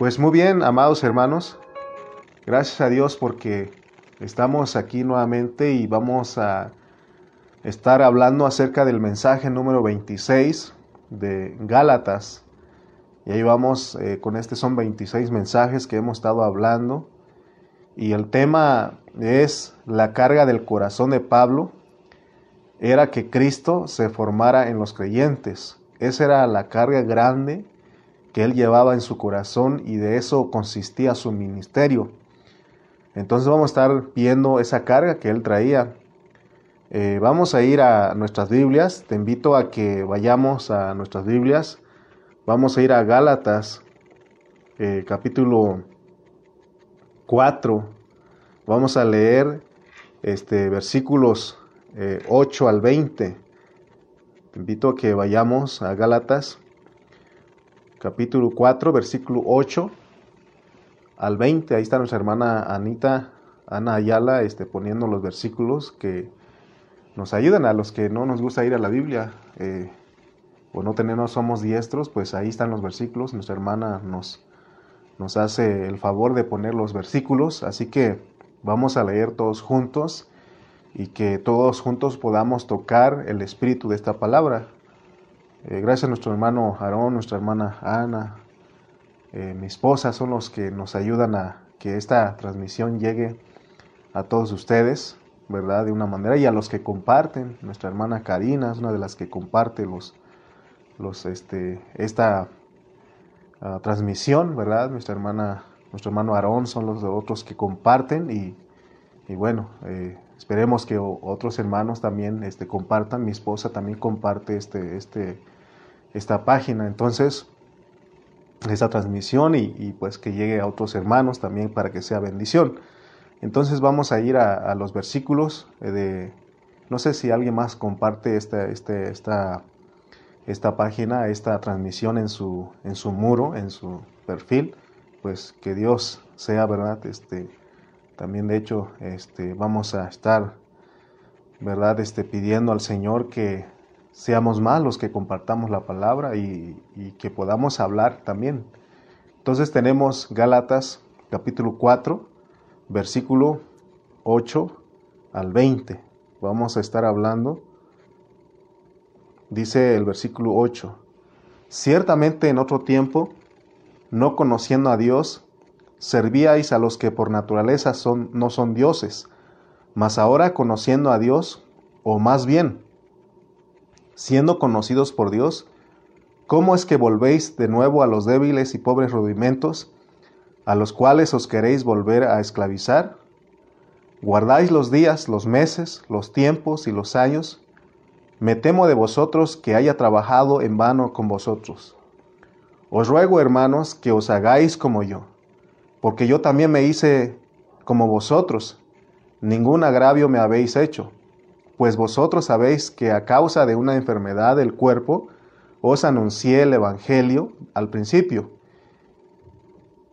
Pues muy bien, amados hermanos, gracias a Dios porque estamos aquí nuevamente y vamos a estar hablando acerca del mensaje número 26 de Gálatas. Y ahí vamos, eh, con este son 26 mensajes que hemos estado hablando. Y el tema es la carga del corazón de Pablo. Era que Cristo se formara en los creyentes. Esa era la carga grande que él llevaba en su corazón y de eso consistía su ministerio. Entonces vamos a estar viendo esa carga que él traía. Eh, vamos a ir a nuestras Biblias. Te invito a que vayamos a nuestras Biblias. Vamos a ir a Gálatas, eh, capítulo 4. Vamos a leer este, versículos 8 eh, al 20. Te invito a que vayamos a Gálatas capítulo 4, versículo 8 al 20. Ahí está nuestra hermana Anita, Ana Ayala, este, poniendo los versículos que nos ayudan a los que no nos gusta ir a la Biblia eh, o no tenemos, somos diestros, pues ahí están los versículos. Nuestra hermana nos, nos hace el favor de poner los versículos, así que vamos a leer todos juntos y que todos juntos podamos tocar el espíritu de esta palabra. Eh, gracias a nuestro hermano Aarón, nuestra hermana Ana, eh, mi esposa, son los que nos ayudan a que esta transmisión llegue a todos ustedes, ¿verdad? De una manera, y a los que comparten, nuestra hermana Karina es una de las que comparte los, los, este, esta ah, transmisión, ¿verdad? Nuestra hermana, nuestro hermano Aarón son los otros que comparten y, bueno, eh, esperemos que otros hermanos también este, compartan. Mi esposa también comparte este, este, esta página. Entonces, esta transmisión y, pues que llegue a otros hermanos también para que sea bendición. Entonces vamos a ir a, los versículos eh, de, no sé si alguien más comparte esta, este, esta, esta página, esta transmisión en su, en su muro, en su perfil, pues que Dios sea, ¿verdad? Este, también de hecho este, vamos a estar, ¿verdad? Este, pidiendo al Señor que seamos más los que compartamos la palabra y, que podamos hablar también. Entonces tenemos Gálatas capítulo 4, versículo 8 al 20. Vamos a estar hablando. Dice el versículo 8. Ciertamente en otro tiempo, no conociendo a Dios, servíais a los que por naturaleza son, no son dioses, mas ahora conociendo a Dios, o más bien, siendo conocidos por Dios, ¿cómo es que volvéis de nuevo a los débiles y pobres rudimentos, a los cuales os queréis volver a esclavizar? ¿Guardáis los días, los meses, los tiempos y los años? Me temo de vosotros que haya trabajado en vano con vosotros. Os ruego, hermanos, que os hagáis como yo, porque yo también me hice como vosotros. Ningún agravio me habéis hecho pues vosotros sabéis que a causa de una enfermedad del cuerpo os anuncié el Evangelio al principio,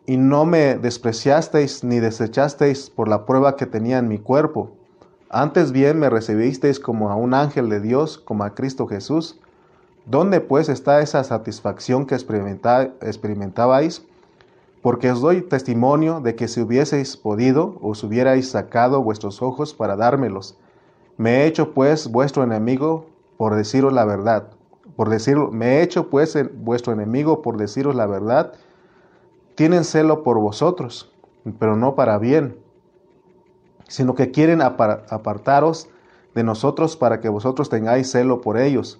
y no me despreciasteis ni desechasteis por la prueba que tenía en mi cuerpo. Antes bien me recibisteis como a un ángel de Dios, como a Cristo Jesús. ¿Dónde pues está esa satisfacción que experimentabais? Porque os doy testimonio de que si hubieseis podido, os hubierais sacado vuestros ojos para dármelos me he hecho pues vuestro enemigo por deciros la verdad. Por decirlo, me he hecho pues vuestro enemigo por deciros la verdad. Tienen celo por vosotros, pero no para bien, sino que quieren apartaros de nosotros para que vosotros tengáis celo por ellos.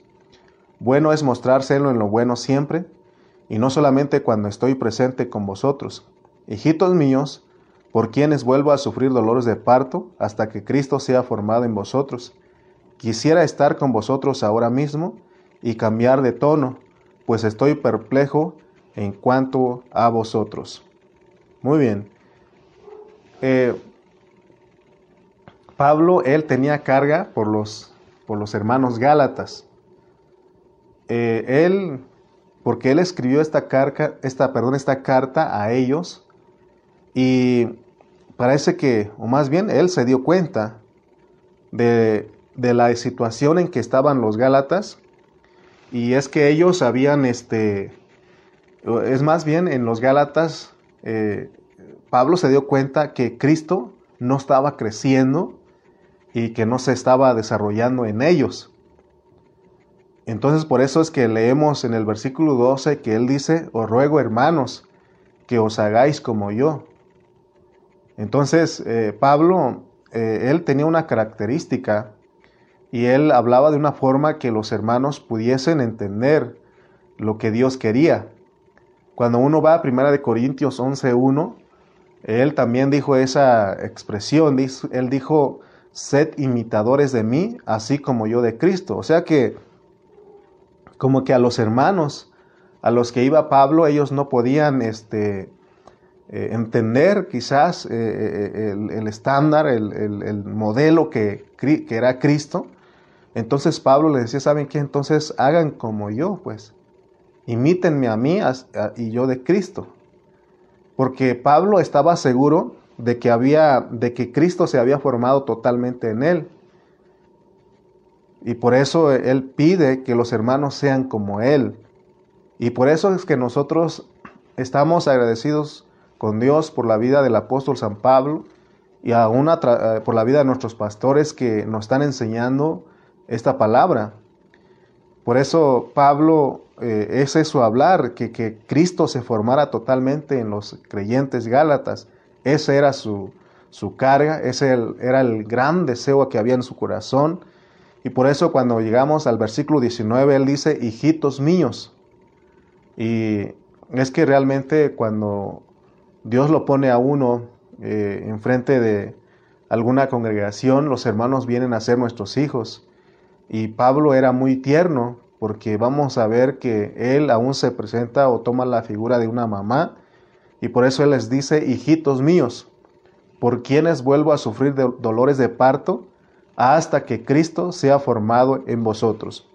Bueno es mostrar celo en lo bueno siempre, y no solamente cuando estoy presente con vosotros. Hijitos míos, por quienes vuelvo a sufrir dolores de parto hasta que Cristo sea formado en vosotros. Quisiera estar con vosotros ahora mismo y cambiar de tono, pues estoy perplejo en cuanto a vosotros. Muy bien. Eh, Pablo, él tenía carga por los, por los hermanos Gálatas. Eh, él, porque él escribió esta, carta, esta, perdón, esta carta a ellos, y parece que, o más bien, él se dio cuenta de, la situación en que estaban los Gálatas, y es que ellos habían, este, es más bien en los Gálatas, eh, Pablo se dio cuenta que Cristo no estaba creciendo y que no se estaba desarrollando en ellos. Entonces por eso es que leemos en el versículo 12 que él dice, os ruego hermanos, que os hagáis como yo. Entonces eh, Pablo, eh, él tenía una característica y él hablaba de una forma que los hermanos pudiesen entender lo que Dios quería. Cuando uno va a 1 Corintios 11.1, él también dijo esa expresión, él dijo, sed imitadores de mí, así como yo de Cristo. O sea que, como que a los hermanos, a los que iba Pablo, ellos no podían este, eh, entender quizás eh, eh, el, estándar, el, modelo que, que, era Cristo. Entonces Pablo les decía, ¿saben qué? Entonces hagan como yo, pues. Imítenme a mí y yo de Cristo porque Pablo estaba seguro de que había de que Cristo se había formado totalmente en él. Y por eso él pide que los hermanos sean como él. Y por eso es que nosotros estamos agradecidos con Dios por la vida del apóstol San Pablo y aún eh, por la vida de nuestros pastores que nos están enseñando esta palabra. Por eso Pablo eh, es eso hablar, que, que, Cristo se formara totalmente en los creyentes gálatas. Esa era su, su carga, ese era el gran deseo que había en su corazón. Y por eso cuando llegamos al versículo 19, él dice, hijitos míos. Y es que realmente cuando Dios lo pone a uno eh, enfrente de alguna congregación, los hermanos vienen a ser nuestros hijos. Y Pablo era muy tierno porque vamos a ver que él aún se presenta o toma la figura de una mamá, y por eso él les dice, hijitos míos, por quienes vuelvo a sufrir dolores de parto hasta que Cristo sea formado en vosotros.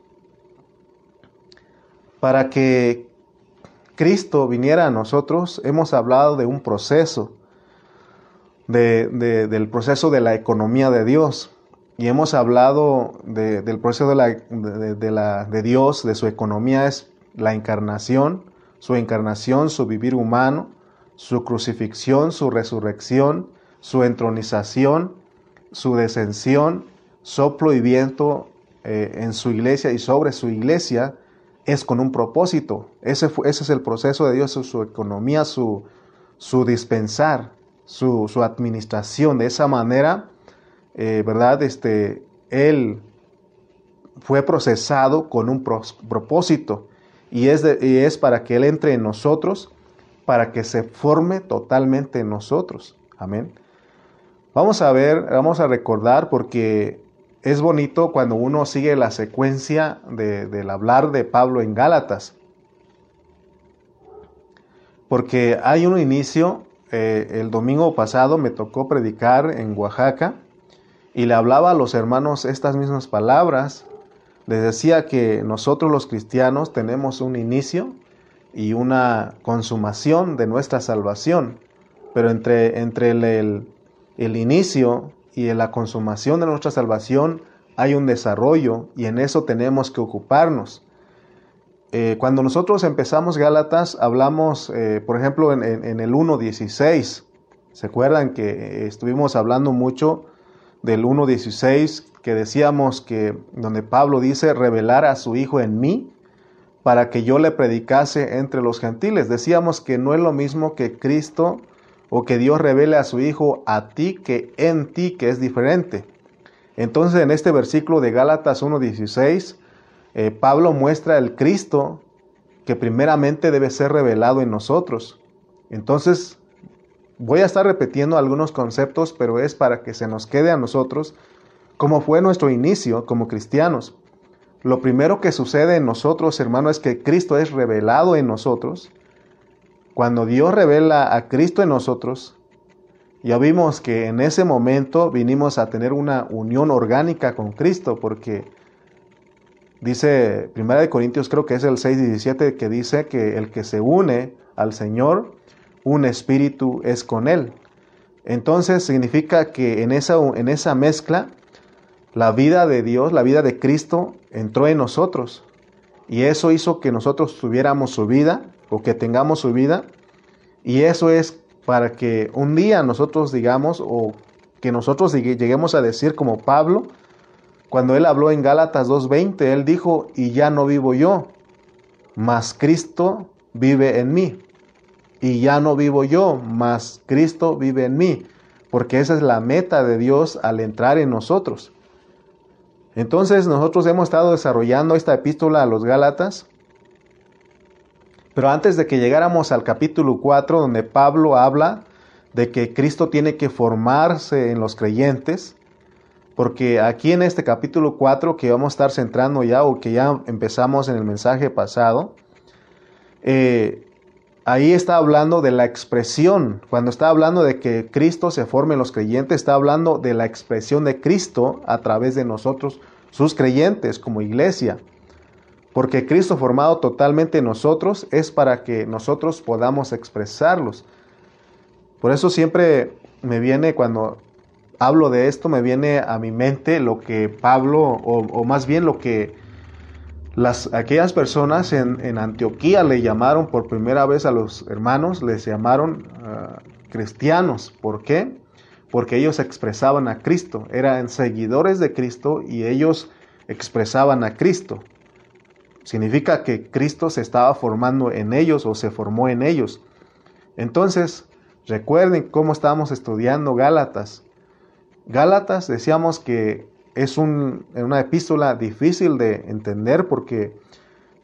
Para que Cristo viniera a nosotros, hemos hablado de un proceso, del proceso de la economía de Dios y hemos hablado del proceso de, la, de, la, de Dios, de su economía, es la encarnación, su encarnación, su vivir humano, su crucifixión, su resurrección, su entronización, su descensión, soplo y viento eh, en su iglesia y sobre su iglesia, es con un propósito. Ese, ese es el proceso de Dios, su, economía, su, su dispensar, su, su administración. De esa manera, eh, ¿verdad? Este, él fue procesado con un propósito y es, es para que Él entre en nosotros, para que se forme totalmente en nosotros. Amén. Vamos a ver, vamos a recordar porque es bonito cuando uno sigue la secuencia del hablar de Pablo en Gálatas. Porque hay un inicio, eh, el domingo pasado me tocó predicar en Oaxaca y le hablaba a los hermanos estas mismas palabras. Les decía que nosotros los cristianos tenemos un inicio y una consumación de nuestra salvación, pero entre, entre el, el, inicio y la consumación de nuestra salvación hay un desarrollo y en eso tenemos que ocuparnos. Eh, cuando nosotros empezamos Gálatas, hablamos, eh, por ejemplo, en, en, en el 1.16, ¿se acuerdan que estuvimos hablando mucho del 1.16 que decíamos que donde Pablo dice revelar a su Hijo en mí para que yo le predicase entre los gentiles. Decíamos que no es lo mismo que Cristo o que Dios revele a su Hijo a ti que en ti, que es diferente. Entonces en este versículo de Gálatas 1.16, eh, Pablo muestra el Cristo que primeramente debe ser revelado en nosotros. Entonces Voy a estar repitiendo algunos conceptos, pero es para que se nos quede a nosotros como fue nuestro inicio como cristianos. Lo primero que sucede en nosotros, hermano, es que Cristo es revelado en nosotros. Cuando Dios revela a Cristo en nosotros, ya vimos que en ese momento vinimos a tener una unión orgánica con Cristo, porque dice 1 Corintios, creo que es el 6 y 17, que dice que el que se une al Señor un espíritu es con él. Entonces significa que en esa, en esa mezcla, la vida de Dios, la vida de Cristo entró en nosotros. Y eso hizo que nosotros tuviéramos su vida o que tengamos su vida. Y eso es para que un día nosotros digamos o que nosotros lleguemos a decir como Pablo, cuando él habló en Gálatas 2.20, él dijo, y ya no vivo yo, mas Cristo vive en mí. Y ya no vivo yo, mas Cristo vive en mí. Porque esa es la meta de Dios al entrar en nosotros. Entonces nosotros hemos estado desarrollando esta epístola a los Gálatas. Pero antes de que llegáramos al capítulo 4, donde Pablo habla de que Cristo tiene que formarse en los creyentes, porque aquí en este capítulo 4 que vamos a estar centrando ya o que ya empezamos en el mensaje pasado, eh, ahí está hablando de la expresión, cuando está hablando de que Cristo se forme en los creyentes, está hablando de la expresión de Cristo a través de nosotros, sus creyentes como iglesia. Porque Cristo formado totalmente en nosotros es para que nosotros podamos expresarlos. Por eso siempre me viene cuando hablo de esto, me viene a mi mente lo que Pablo, o, más bien lo que las, aquellas personas en, Antioquía le llamaron por primera vez a los hermanos, les llamaron ah, cristianos. ¿Por qué? Porque ellos expresaban a Cristo, eran seguidores de Cristo y ellos expresaban a Cristo. Significa que Cristo se estaba formando en ellos o se formó en ellos. Entonces, Recuerden cómo estábamos estudiando Gálatas. Gálatas decíamos que es una epístola difícil de entender porque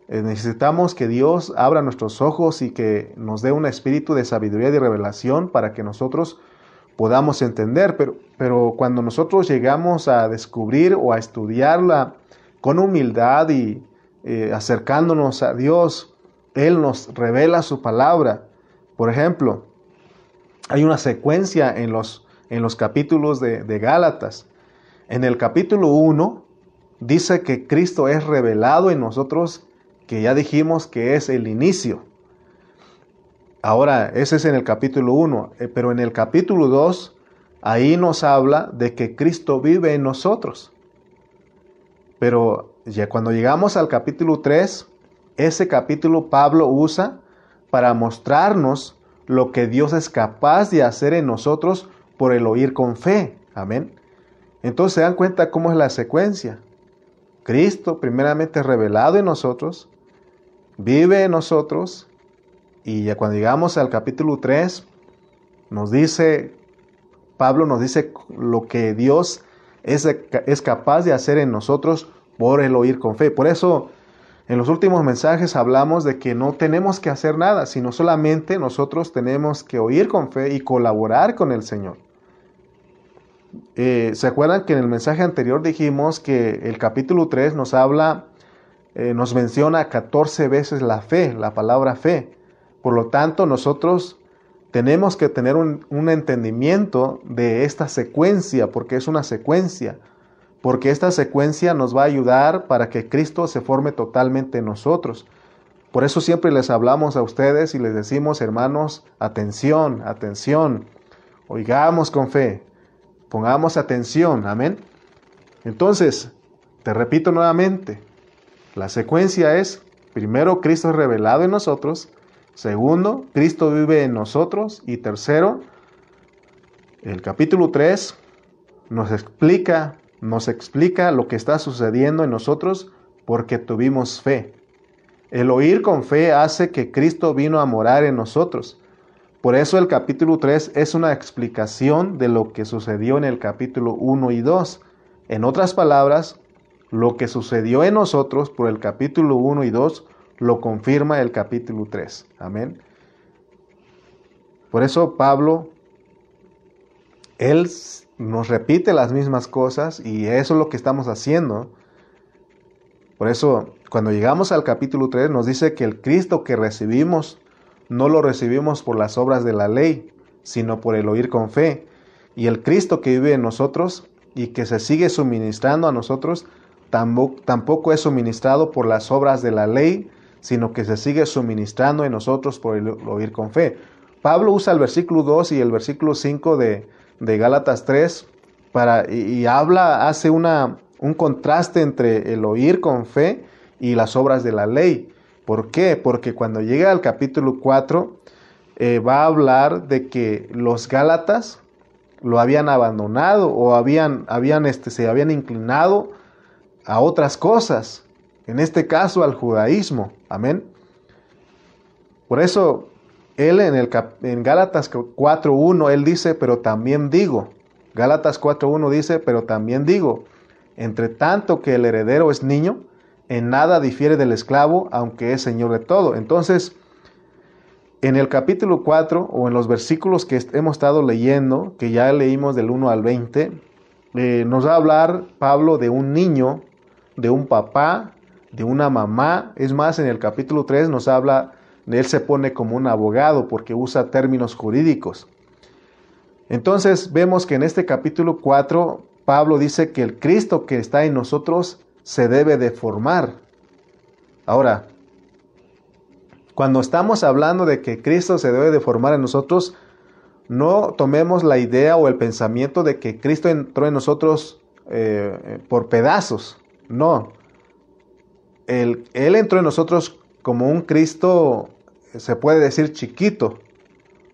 eh, necesitamos que Dios abra nuestros ojos y que nos dé un espíritu de sabiduría y de revelación para que nosotros podamos entender. Pero, pero cuando nosotros llegamos a descubrir o a estudiarla con humildad y eh, acercándonos a Dios, Él nos revela su palabra. Por ejemplo, hay una secuencia en los, en los capítulos de, de Gálatas. En el capítulo 1 dice que Cristo es revelado en nosotros, que ya dijimos que es el inicio. Ahora, ese es en el capítulo 1, eh, pero en el capítulo 2, ahí nos habla de que Cristo vive en nosotros. Pero ya cuando llegamos al capítulo 3, ese capítulo Pablo usa para mostrarnos lo que Dios es capaz de hacer en nosotros por el oír con fe. Amén. Entonces se dan cuenta cómo es la secuencia. Cristo primeramente revelado en nosotros, vive en nosotros y ya cuando llegamos al capítulo 3 nos dice, Pablo nos dice lo que Dios es, es capaz de hacer en nosotros por el oír con fe. Por eso en los últimos mensajes hablamos de que no tenemos que hacer nada, sino solamente nosotros tenemos que oír con fe y colaborar con el Señor. Eh, ¿Se acuerdan que en el mensaje anterior dijimos que el capítulo 3 nos habla, eh, nos menciona 14 veces la fe, la palabra fe? Por lo tanto, nosotros tenemos que tener un, un entendimiento de esta secuencia, porque es una secuencia porque esta secuencia nos va a ayudar para que Cristo se forme totalmente en nosotros. Por eso siempre les hablamos a ustedes y les decimos, hermanos, atención, atención, oigamos con fe, pongamos atención, amén. Entonces, te repito nuevamente, la secuencia es, primero, Cristo es revelado en nosotros, segundo, Cristo vive en nosotros y tercero, el capítulo 3 nos explica nos explica lo que está sucediendo en nosotros porque tuvimos fe. El oír con fe hace que Cristo vino a morar en nosotros. Por eso el capítulo 3 es una explicación de lo que sucedió en el capítulo 1 y 2. En otras palabras, lo que sucedió en nosotros por el capítulo 1 y 2 lo confirma el capítulo 3. Amén. Por eso Pablo, él nos repite las mismas cosas y eso es lo que estamos haciendo. Por eso, cuando llegamos al capítulo 3, nos dice que el Cristo que recibimos no lo recibimos por las obras de la ley, sino por el oír con fe. Y el Cristo que vive en nosotros y que se sigue suministrando a nosotros, tampoco, es suministrado por las obras de la ley, sino que se sigue suministrando en nosotros por el oír con fe. Pablo usa el versículo 2 y el versículo 5 de, de Gálatas 3 para, y, habla, hace una, un contraste entre el oír con fe y las obras de la ley. ¿Por qué? Porque cuando llega al capítulo 4, eh, va a hablar de que los Gálatas lo habían abandonado o habían, habían este, se habían inclinado a otras cosas, en este caso al judaísmo. Amén. Por eso él en, el, en Gálatas 4.1, él dice, pero también digo, Gálatas 4.1 dice, pero también digo, entre tanto que el heredero es niño, en nada difiere del esclavo, aunque es señor de todo. Entonces, en el capítulo 4 o en los versículos que hemos estado leyendo, que ya leímos del 1 al 20, eh, nos va a hablar Pablo de un niño, de un papá, de una mamá. Es más, en el capítulo 3 nos habla, él se pone como un abogado porque usa términos jurídicos. Entonces vemos que en este capítulo 4 Pablo dice que el Cristo que está en nosotros se debe de formar. Ahora, cuando estamos hablando de que Cristo se debe de formar en nosotros, no tomemos la idea o el pensamiento de que Cristo entró en nosotros eh, por pedazos. No. Él, entró en nosotros como un Cristo, se puede decir chiquito.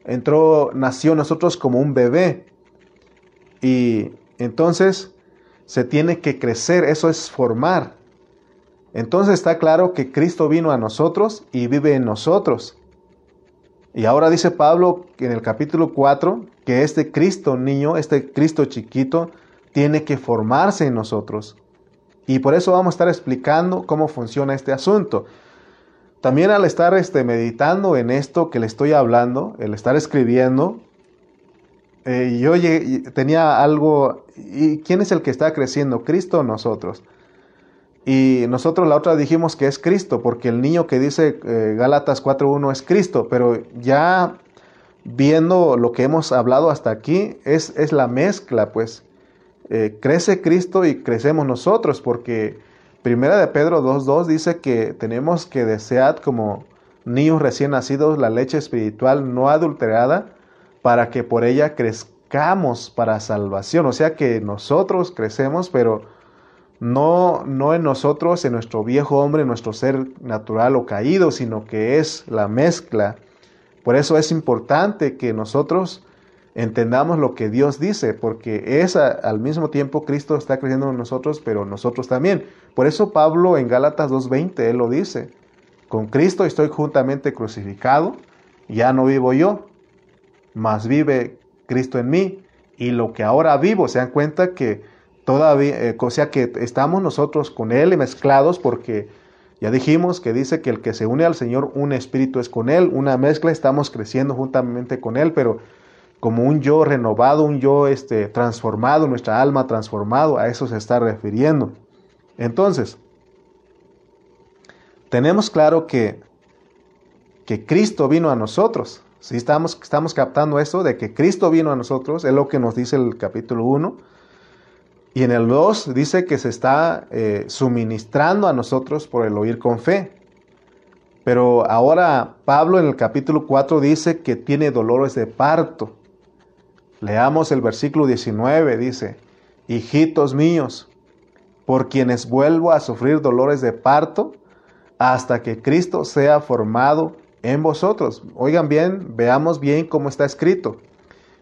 Entró, nació en nosotros como un bebé. Y entonces se tiene que crecer, eso es formar. Entonces está claro que Cristo vino a nosotros y vive en nosotros. Y ahora dice Pablo en el capítulo 4 que este Cristo niño, este Cristo chiquito, tiene que formarse en nosotros. Y por eso vamos a estar explicando cómo funciona este asunto. También al estar este, meditando en esto que le estoy hablando, el estar escribiendo, eh, yo tenía algo, ¿y quién es el que está creciendo? ¿Cristo o nosotros? Y nosotros la otra dijimos que es Cristo, porque el niño que dice eh, Gálatas 4.1 es Cristo, pero ya viendo lo que hemos hablado hasta aquí, es, es la mezcla, pues eh, crece Cristo y crecemos nosotros, porque Primera de Pedro 2.2 dice que tenemos que desear como niños recién nacidos la leche espiritual no adulterada, para que por ella crezcamos para salvación. O sea que nosotros crecemos, pero no, no en nosotros, en nuestro viejo hombre, en nuestro ser natural o caído, sino que es la mezcla. Por eso es importante que nosotros entendamos lo que Dios dice, porque es al mismo tiempo Cristo está creciendo en nosotros, pero nosotros también. Por eso Pablo en Gálatas 2.20, él lo dice, con Cristo estoy juntamente crucificado, ya no vivo yo, mas vive Cristo en mí. Y lo que ahora vivo, se dan cuenta que todavía, eh, o sea que estamos nosotros con Él mezclados porque ya dijimos que dice que el que se une al Señor, un espíritu es con Él, una mezcla, estamos creciendo juntamente con Él, pero como un yo renovado, un yo este, transformado, nuestra alma transformado, a eso se está refiriendo. Entonces, tenemos claro que, que Cristo vino a nosotros, si estamos, estamos captando eso de que Cristo vino a nosotros, es lo que nos dice el capítulo 1. Y en el 2 dice que se está eh, suministrando a nosotros por el oír con fe. Pero ahora Pablo en el capítulo 4 dice que tiene dolores de parto. Leamos el versículo 19, dice, hijitos míos, por quienes vuelvo a sufrir dolores de parto hasta que Cristo sea formado en vosotros. Oigan bien, veamos bien cómo está escrito.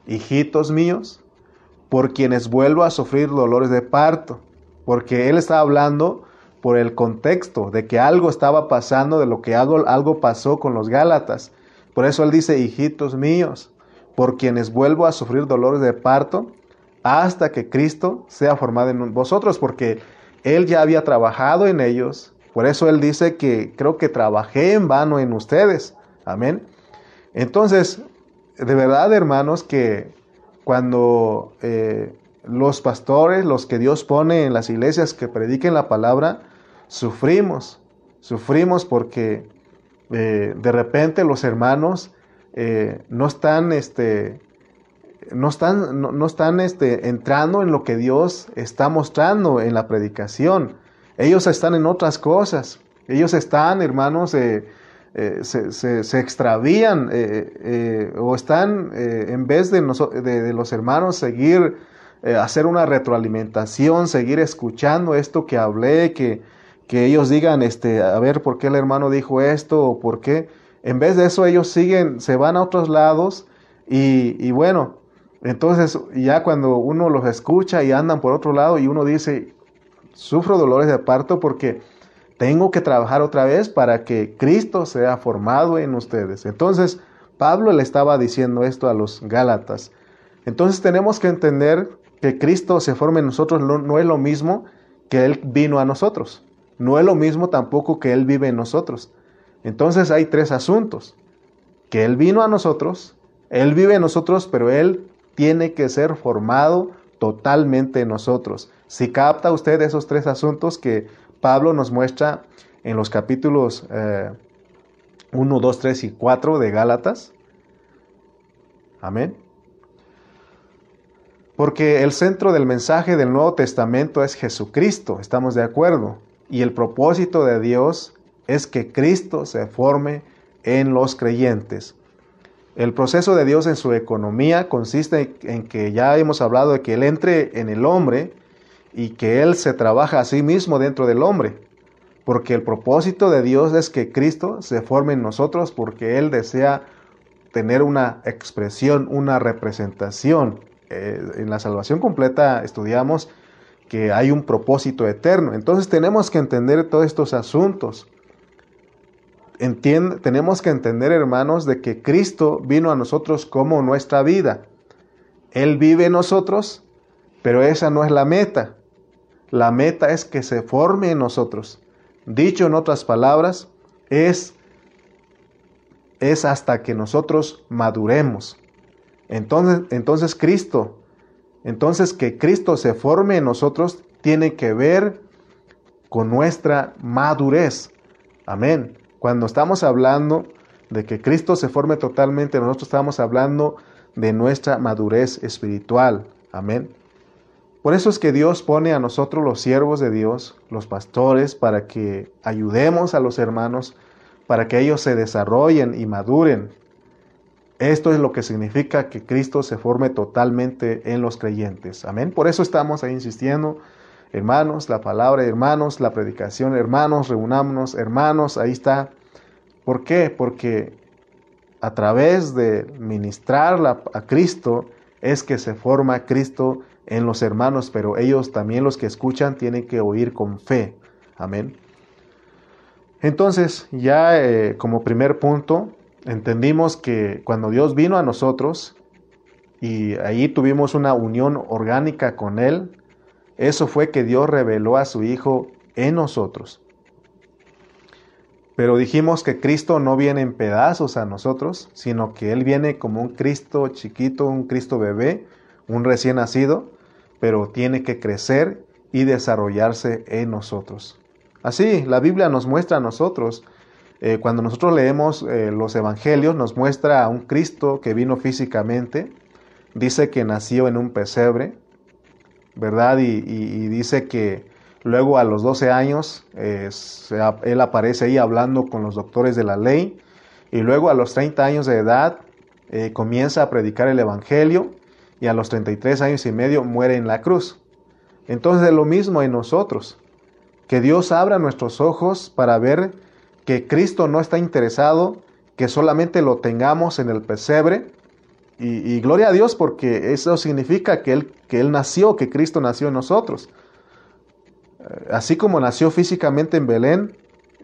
Hijitos míos, por quienes vuelvo a sufrir dolores de parto, porque él está hablando por el contexto de que algo estaba pasando, de lo que algo, algo pasó con los Gálatas. Por eso él dice, hijitos míos, por quienes vuelvo a sufrir dolores de parto, hasta que Cristo sea formado en vosotros, porque él ya había trabajado en ellos, por eso Él dice que creo que trabajé en vano en ustedes. Amén. Entonces, de verdad, hermanos, que cuando eh, los pastores, los que Dios pone en las iglesias que prediquen la palabra, sufrimos. Sufrimos porque eh, de repente los hermanos eh, no están, este, no están, no están este, entrando en lo que Dios está mostrando en la predicación. Ellos están en otras cosas. Ellos están, hermanos, eh, eh, se, extravían eh, o están, en vez de, de, los hermanos, seguir, hacer una retroalimentación, seguir escuchando esto que hablé, que, que ellos digan, este, a ver, ¿por qué el hermano dijo esto o por qué? En vez de eso, ellos siguen, se van a otros lados y, bueno, entonces ya cuando uno los escucha y andan por otro lado y uno dice, sufro dolores de parto porque tengo que trabajar otra vez para que Cristo sea formado en ustedes. Entonces, Pablo le estaba diciendo esto a los Gálatas. Entonces tenemos que entender que Cristo se forme en nosotros no, es lo mismo que Él vino a nosotros. No es lo mismo tampoco que Él vive en nosotros. Entonces hay tres asuntos. Que Él vino a nosotros, Él vive en nosotros, pero Él tiene que ser formado totalmente en nosotros. Si capta usted esos tres asuntos que Pablo nos muestra en los capítulos 1, 2, 3 y 4 de Gálatas. Amén. Porque el centro del mensaje del Nuevo Testamento es Jesucristo, estamos de acuerdo. Y el propósito de Dios es que Cristo se forme en los creyentes. El proceso de Dios en su economía consiste en que ya hemos hablado de que Él entre en el hombre y que Él se trabaja a sí mismo dentro del hombre. Porque el propósito de Dios es que Cristo se forme en nosotros porque Él desea tener una expresión, una representación. Eh, en la salvación completa estudiamos que hay un propósito eterno. Entonces tenemos que entender todos estos asuntos. Tenemos que entender, hermanos, de que Cristo vino a nosotros como nuestra vida. Él vive en nosotros, pero esa no es la meta. La meta es que se forme en nosotros. Dicho en otras palabras, es, es hasta que nosotros maduremos. Entonces, entonces Cristo, entonces que Cristo se forme en nosotros tiene que ver con nuestra madurez. Amén. Cuando estamos hablando de que Cristo se forme totalmente, nosotros estamos hablando de nuestra madurez espiritual. Amén. Por eso es que Dios pone a nosotros los siervos de Dios, los pastores, para que ayudemos a los hermanos, para que ellos se desarrollen y maduren. Esto es lo que significa que Cristo se forme totalmente en los creyentes. Amén. Por eso estamos ahí insistiendo, hermanos, la palabra, hermanos, la predicación, hermanos, reunámonos, hermanos, ahí está. ¿Por qué? Porque a través de ministrar a Cristo es que se forma Cristo en los hermanos, pero ellos también los que escuchan tienen que oír con fe. Amén. Entonces, ya eh, como primer punto, entendimos que cuando Dios vino a nosotros y ahí tuvimos una unión orgánica con Él, eso fue que Dios reveló a su Hijo en nosotros. Pero dijimos que Cristo no viene en pedazos a nosotros, sino que Él viene como un Cristo chiquito, un Cristo bebé, un recién nacido, pero tiene que crecer y desarrollarse en nosotros. Así, la Biblia nos muestra a nosotros, eh, cuando nosotros leemos eh, los evangelios, nos muestra a un Cristo que vino físicamente, dice que nació en un pesebre, ¿verdad? Y, dice que luego a los 12 años eh, él aparece ahí hablando con los doctores de la ley, y luego a los 30 años de edad comienza a predicar el evangelio, y a los 33 años y medio muere en la cruz. Entonces es lo mismo en nosotros, que Dios abra nuestros ojos para ver que Cristo no está interesado que solamente lo tengamos en el pesebre. Y, gloria a Dios porque eso significa que él, que él nació, que Cristo nació en nosotros. Eh, así como nació físicamente en Belén,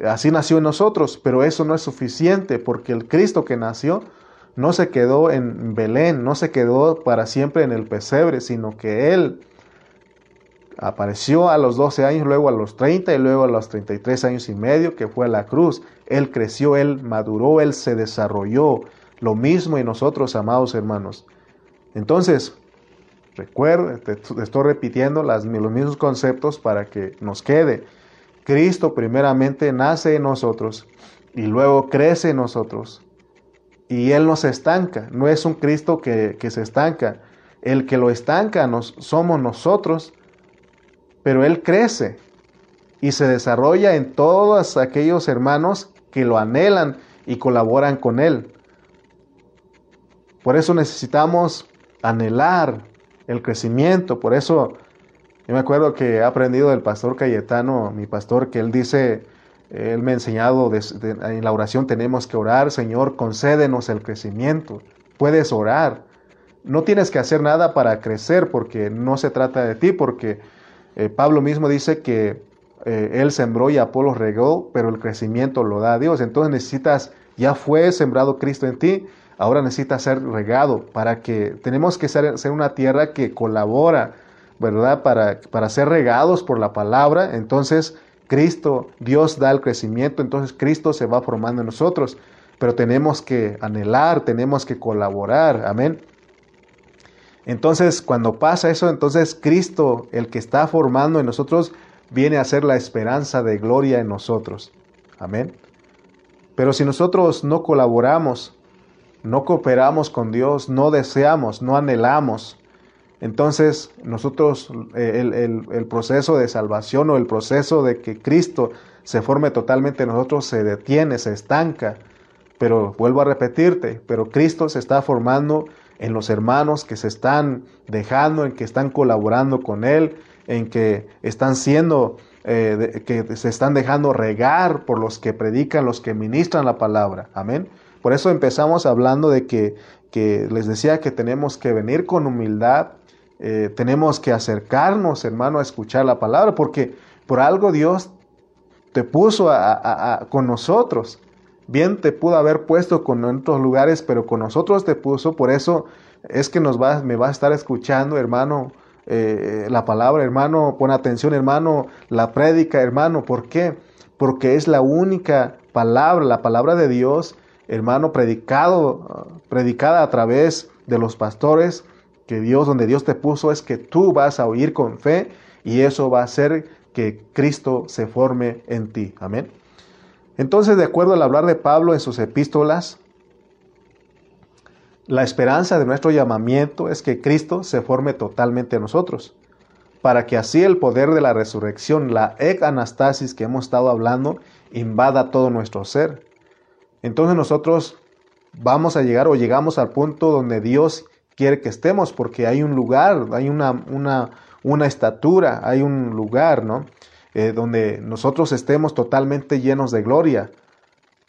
así nació en nosotros, pero eso no es suficiente porque el Cristo que nació no se quedó en Belén, no se quedó para siempre en el pesebre, sino que Él apareció a los 12 años, luego a los 30 y luego a los 33 años y medio, que fue a la cruz. Él creció, Él maduró, Él se desarrolló. Lo mismo en nosotros, amados hermanos. Entonces, recuerda, te, estoy repitiendo las, los mismos conceptos para que nos quede. Cristo primeramente nace en nosotros y luego crece en nosotros y Él no se estanca, no es un Cristo que, se estanca. El que lo estanca nos, somos nosotros, pero Él crece y se desarrolla en todos aquellos hermanos que lo anhelan y colaboran con Él. Por eso necesitamos anhelar el crecimiento, por eso yo me acuerdo que he aprendido del pastor Cayetano, mi pastor, que él dice, Él me ha enseñado en la oración tenemos que orar, Señor, concédenos el crecimiento. Puedes orar. No tienes que hacer nada para crecer porque no se trata de ti, porque eh, Pablo mismo dice que eh, él sembró y Apolo regó, pero el crecimiento lo da Dios. Entonces necesitas, ya fue sembrado Cristo en ti, ahora necesitas ser regado para que tenemos que ser, ser una tierra que colabora, ¿verdad? Para, para ser regados por la palabra. Entonces Cristo, Dios da el crecimiento, entonces Cristo se va formando en nosotros. Pero tenemos que anhelar, tenemos que colaborar. Amén. Entonces, cuando pasa eso, entonces Cristo, el que está formando en nosotros, viene a ser la esperanza de gloria en nosotros. Amén. Pero si nosotros no colaboramos, no cooperamos con Dios, no deseamos, no anhelamos, entonces nosotros eh, el, proceso de salvación o el proceso de que Cristo se forme totalmente en nosotros se detiene, se estanca. Pero vuelvo a repetirte, pero Cristo se está formando en los hermanos que se están dejando, en que están colaborando con Él, en que están siendo, eh, que se están dejando regar por los que predican, los que ministran la palabra. Amén. Por eso empezamos hablando de que, que les decía que tenemos que venir con humildad, eh, tenemos que acercarnos, hermano, a escuchar la palabra, porque por algo Dios te puso con nosotros. Bien te pudo haber puesto con otros lugares, pero con nosotros te puso. Por eso es que nos va, me va a estar escuchando, hermano, eh, la palabra, hermano. Pon atención, hermano, la prédica, hermano. ¿Por qué? Porque es la única palabra, la palabra de Dios, hermano, predicado, predicada a través de los pastores, que Dios, donde Dios te puso, es que tú vas a oír con fe y eso va a hacer que Cristo se forme en ti. Amén. Entonces, de acuerdo al hablar de Pablo en sus epístolas, la esperanza de nuestro llamamiento es que Cristo se forme totalmente en nosotros, para que así el poder de la resurrección, la ec anastasis que hemos estado hablando, invada todo nuestro ser. Entonces nosotros vamos a llegar o llegamos al punto donde Dios quiere que estemos, porque hay un lugar, hay una, una, una estatura, hay un lugar, ¿no? Eh, donde nosotros estemos totalmente llenos de gloria,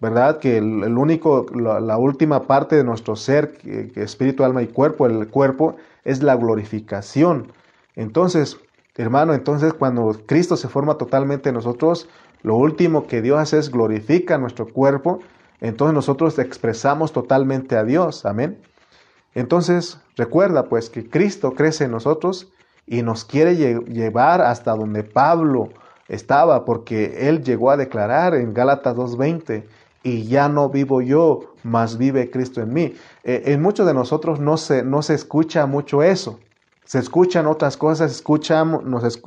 ¿verdad? Que el, único, la, última parte de nuestro ser, espíritu, alma y cuerpo, el cuerpo, es la glorificación. Entonces, hermano, entonces cuando Cristo se forma totalmente en nosotros, lo último que Dios hace es glorifica nuestro cuerpo, entonces nosotros expresamos totalmente a Dios, amén. Entonces, recuerda pues que Cristo crece en nosotros y nos quiere llevar hasta donde Pablo estaba, porque él llegó a declarar en Gálatas 2.20, y ya no vivo yo, mas vive Cristo en mí. Eh, en muchos de nosotros no se, no se escucha mucho eso. Se escuchan otras cosas, escuchamos, nos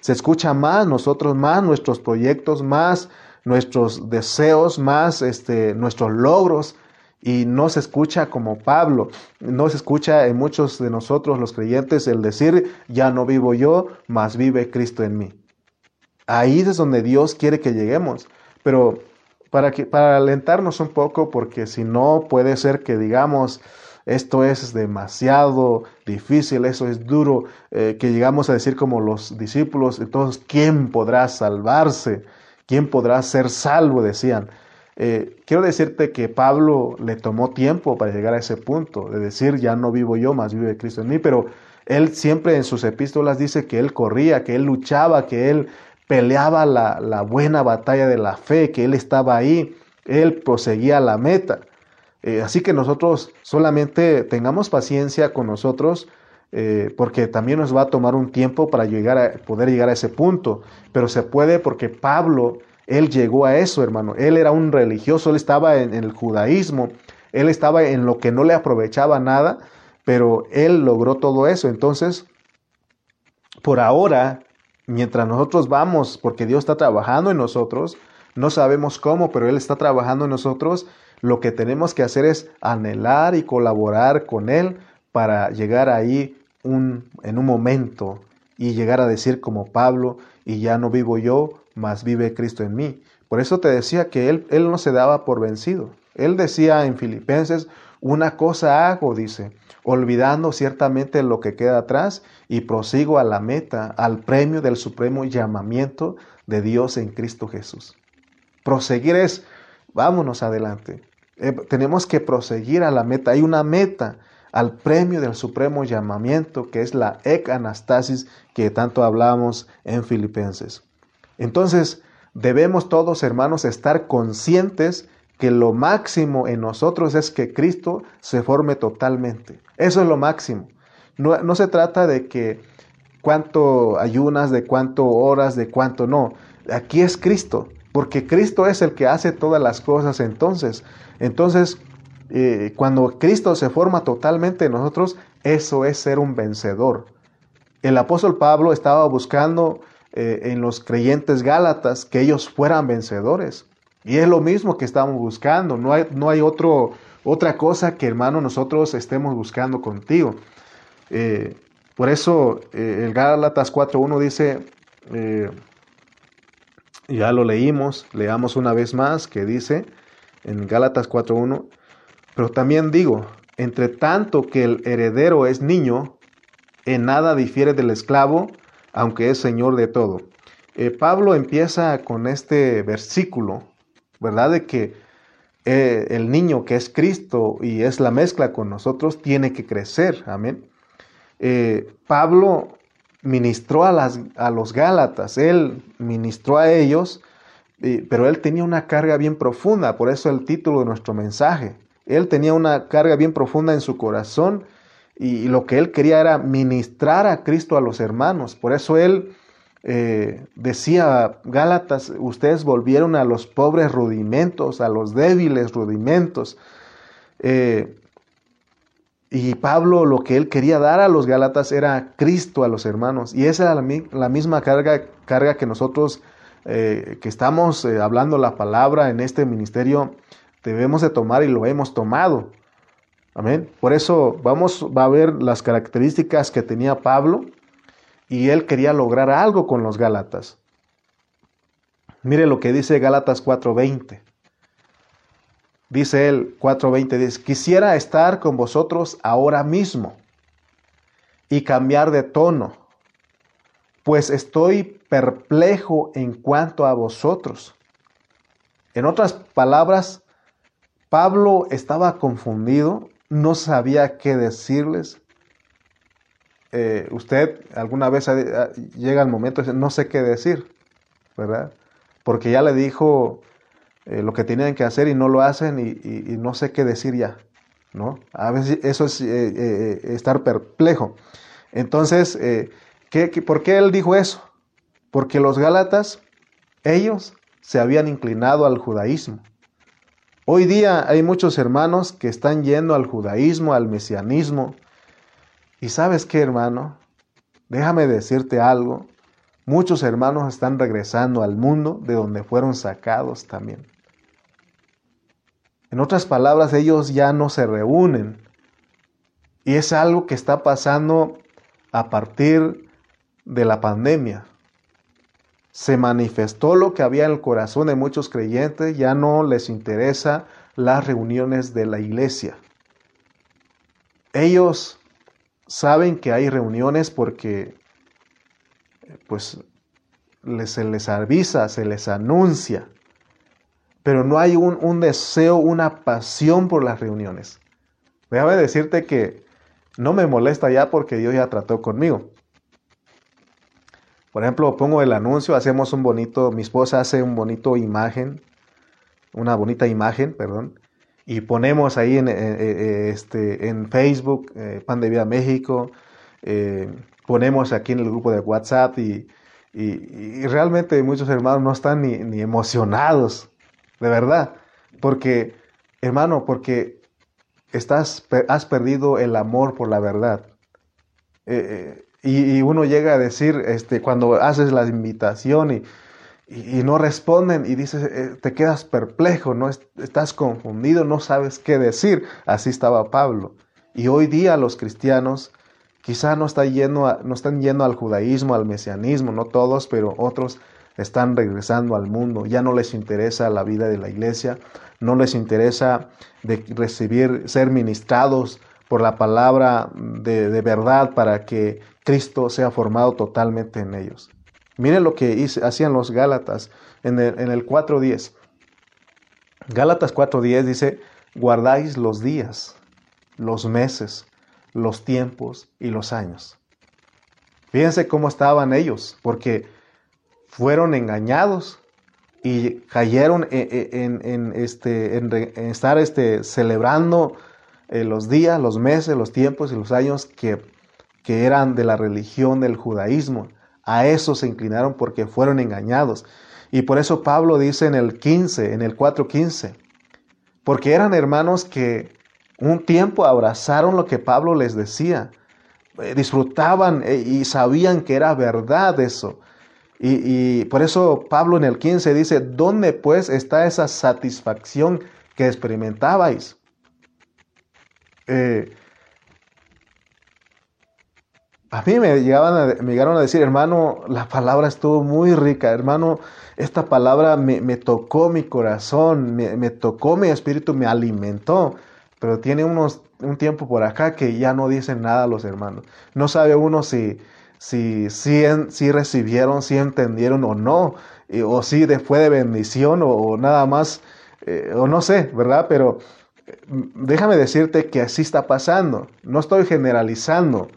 se escucha más nosotros, más nuestros proyectos, más nuestros deseos, más este, nuestros logros, y no se escucha como Pablo, no se escucha en muchos de nosotros los creyentes el decir, ya no vivo yo, mas vive Cristo en mí. Ahí es donde Dios quiere que lleguemos. Pero para, que, para alentarnos un poco, porque si no puede ser que digamos, esto es demasiado difícil, eso es duro, eh, que llegamos a decir como los discípulos, entonces, ¿quién podrá salvarse? ¿Quién podrá ser salvo? Decían. Eh, quiero decirte que Pablo le tomó tiempo para llegar a ese punto, de decir, ya no vivo yo, más vive Cristo en mí, pero él siempre en sus epístolas dice que él corría, que él luchaba, que él peleaba la, buena batalla de la fe, que Él estaba ahí, Él proseguía la meta. Eh, así que nosotros solamente tengamos paciencia con nosotros, eh, porque también nos va a tomar un tiempo para llegar a, poder llegar a ese punto, pero se puede porque Pablo, él llegó a eso, hermano. Él era un religioso, él estaba en el judaísmo, él estaba en lo que no le aprovechaba nada, pero él logró todo eso. Entonces, por ahora, mientras nosotros vamos, porque Dios está trabajando en nosotros, no sabemos cómo, pero Él está trabajando en nosotros, lo que tenemos que hacer es anhelar y colaborar con Él para llegar ahí en un momento y llegar a decir como Pablo, y ya no vivo yo, mas vive Cristo en mí. Por eso te decía que Él, él no se daba por vencido. Él decía en Filipenses, una cosa hago, dice, olvidando ciertamente lo que queda atrás y prosigo a la meta, al premio del supremo llamamiento de Dios en Cristo Jesús. Proseguir es, vámonos adelante. Eh, tenemos que proseguir a la meta. Hay una meta al premio del supremo llamamiento, que es la ec anastasis que tanto hablamos en Filipenses. Entonces, debemos todos, hermanos, estar conscientes que lo máximo en nosotros es que Cristo se forme totalmente. Eso es lo máximo. No, no se trata de que cuánto ayunas, de cuánto horas, de cuánto no. Aquí es Cristo, porque Cristo es el que hace todas las cosas entonces. Entonces, eh, cuando Cristo se forma totalmente en nosotros, eso es ser un vencedor. El apóstol Pablo estaba buscando eh, en los creyentes gálatas que ellos fueran vencedores. Y es lo mismo que estamos buscando. No hay, no hay otro, otra cosa que, hermano, nosotros estemos buscando contigo. Eh, por eso el Gálatas 4.1 dice, ya lo leímos, leamos una vez más, que dice en Gálatas 4.1, pero también digo, entre tanto que el heredero es niño, en nada difiere del esclavo, aunque es señor de todo. Eh, Pablo empieza con este versículo, ¿verdad? De que eh, el niño que es Cristo y es la mezcla con nosotros tiene que crecer, amén. Eh, Pablo ministró a, a los Gálatas, él ministró a ellos, pero él tenía una carga bien profunda, por eso el título de nuestro mensaje, él tenía una carga bien profunda en su corazón y, lo que él quería era ministrar a Cristo a los hermanos. Por eso él eh, decía, Gálatas, ustedes volvieron a los pobres rudimentos, a los débiles rudimentos. Eh, y Pablo lo que él quería dar a los Gálatas era Cristo a los hermanos. Y esa era la, misma carga, carga, que nosotros eh, que estamos hablando la palabra en este ministerio debemos de tomar y lo hemos tomado. Amén. Por eso vamos va a ver las características que tenía Pablo y él quería lograr algo con los Gálatas. Mire lo que dice Gálatas 4:20. Dice él 4:20 dice, "Quisiera estar con vosotros ahora mismo y cambiar de tono, pues estoy perplejo en cuanto a vosotros." En otras palabras, Pablo estaba confundido, no sabía qué decirles. Eh, usted alguna vez llega el momento de no sé qué decir, ¿verdad? Porque ya le dijo eh, lo que tenían que hacer y no lo hacen y, no sé qué decir ya, ¿no? A veces eso es eh, estar perplejo. Entonces, por qué él dijo eso? Porque los Gálatas, ellos se habían inclinado al judaísmo. Hoy día hay muchos hermanos que están yendo al judaísmo, al mesianismo. Y sabes qué, hermano, déjame decirte algo. Muchos hermanos están regresando al mundo de donde fueron sacados también. En otras palabras, ellos ya no se reúnen. Y es algo que está pasando a partir de la pandemia se manifestó lo que había en el corazón de muchos creyentes, ya no les interesa las reuniones de la iglesia. Ellos saben que hay reuniones porque pues se les avisa, se les anuncia, pero no hay un, un deseo, una pasión por las reuniones. Déjame decirte que no me molesta ya porque Dios ya trató conmigo. Por ejemplo, pongo el anuncio, hacemos un bonito, mi esposa hace un bonito imagen, una bonita imagen, perdón, y ponemos ahí en, eh, eh, este, en Facebook, eh, Pan de Vida México, ponemos aquí en el grupo de WhatsApp y, realmente muchos hermanos no están ni, emocionados, de verdad, porque, hermano, porque estás, has perdido el amor por la verdad. Y, uno llega a decir, este, cuando haces la invitación y, y, no responden y dices, eh, te quedas perplejo, no estás confundido, no sabes qué decir. Así estaba Pablo. Y hoy día los cristianos quizá no, está yendo no están yendo al judaísmo, al mesianismo, no todos, pero otros están regresando al mundo. Ya no les interesa la vida de la iglesia, no les interesa de recibir, ser ministrados por la palabra de verdad para que Cristo sea formado totalmente en ellos. Miren lo que hacían los Gálatas en el, en el 4.10. Gálatas 4:10 dice, guardáis los días, los meses, los tiempos y los años. Fíjense cómo estaban ellos, porque fueron engañados y cayeron en, este, en, estar este, celebrando eh, los días, los meses, los tiempos y los años que, que eran de la religión del judaísmo. A eso se inclinaron porque fueron engañados. Y por eso Pablo dice en el 15, en el 4.15, porque eran hermanos que un tiempo abrazaron lo que Pablo les decía, eh, disfrutaban eh, y sabían que era verdad eso. Y, por eso Pablo en el 15 dice, ¿dónde pues está esa satisfacción que experimentabais? Eh, a mí me, llegaban me llegaron a decir, hermano, la palabra estuvo muy rica, hermano, esta palabra me, tocó mi corazón, me, tocó mi espíritu, me alimentó, pero tiene unos, un tiempo por acá que ya no dicen nada los hermanos. No sabe uno si, si, si, recibieron, si entendieron o no, o si fue de bendición o, nada más, eh, o no sé, ¿verdad? Pero eh, déjame decirte que así está pasando. No estoy generalizando,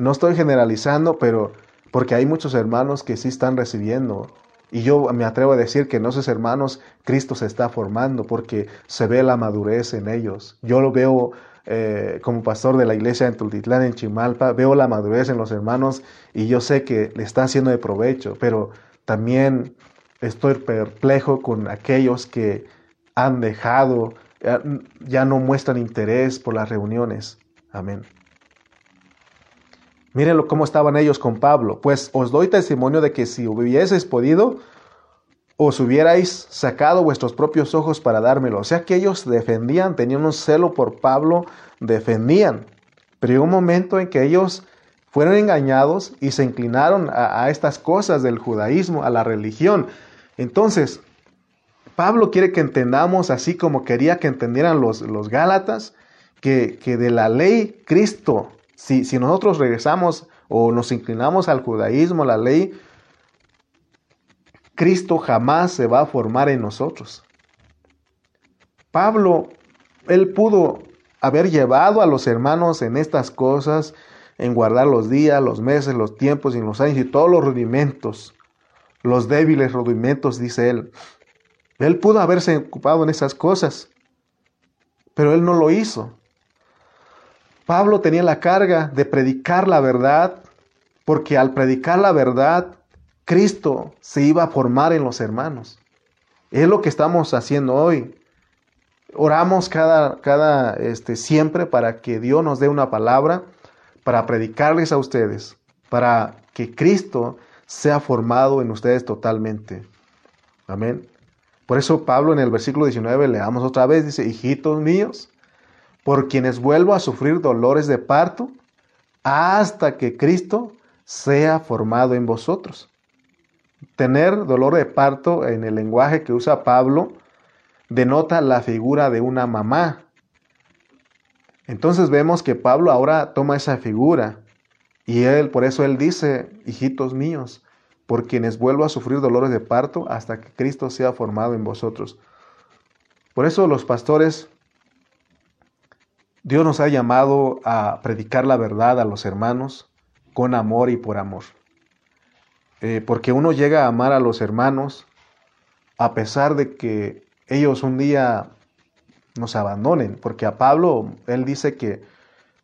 no estoy generalizando, pero porque hay muchos hermanos que sí están recibiendo. Y yo me atrevo a decir que en esos hermanos Cristo se está formando porque se ve la madurez en ellos. Yo lo veo eh, como pastor de la iglesia en Tultitlán, en Chimalpa, veo la madurez en los hermanos y yo sé que le está haciendo de provecho, pero también estoy perplejo con aquellos que han dejado, ya no muestran interés por las reuniones. Amén. Mírenlo cómo estaban ellos con Pablo. Pues os doy testimonio de que si hubieseis podido, os hubierais sacado vuestros propios ojos para dármelo. O sea que ellos defendían, tenían un celo por Pablo, defendían. Pero llegó un momento en que ellos fueron engañados y se inclinaron a, estas cosas del judaísmo, a la religión. Entonces, Pablo quiere que entendamos, así como quería que entendieran los, los Gálatas, que, que, de la ley Cristo, si, nosotros regresamos o nos inclinamos al judaísmo, la ley, Cristo jamás se va a formar en nosotros. Pablo, él pudo haber llevado a los hermanos en estas cosas, en guardar los días, los meses, los tiempos y los años y todos los rudimentos, los débiles rudimentos, dice él. Él pudo haberse ocupado en esas cosas, pero él no lo hizo. Pablo tenía la carga de predicar la verdad, porque al predicar la verdad, Cristo se iba a formar en los hermanos. Es lo que estamos haciendo hoy. Oramos cada, cada, este, siempre para que Dios nos dé una palabra para predicarles a ustedes, para que Cristo sea formado en ustedes totalmente. Amén. Por eso Pablo en el versículo 19 leamos otra vez, dice, hijitos míos, por quienes vuelvo a sufrir dolores de parto, hasta que Cristo sea formado en vosotros. Tener dolor de parto en el lenguaje que usa Pablo denota la figura de una mamá. Entonces vemos que Pablo ahora toma esa figura y él, por eso él dice, hijitos míos, por quienes vuelvo a sufrir dolores de parto hasta que Cristo sea formado en vosotros. Por eso los pastores, Dios nos ha llamado a predicar la verdad a los hermanos con amor y por amor. Eh, porque uno llega a amar a los hermanos a pesar de que ellos un día nos abandonen, porque a Pablo él dice que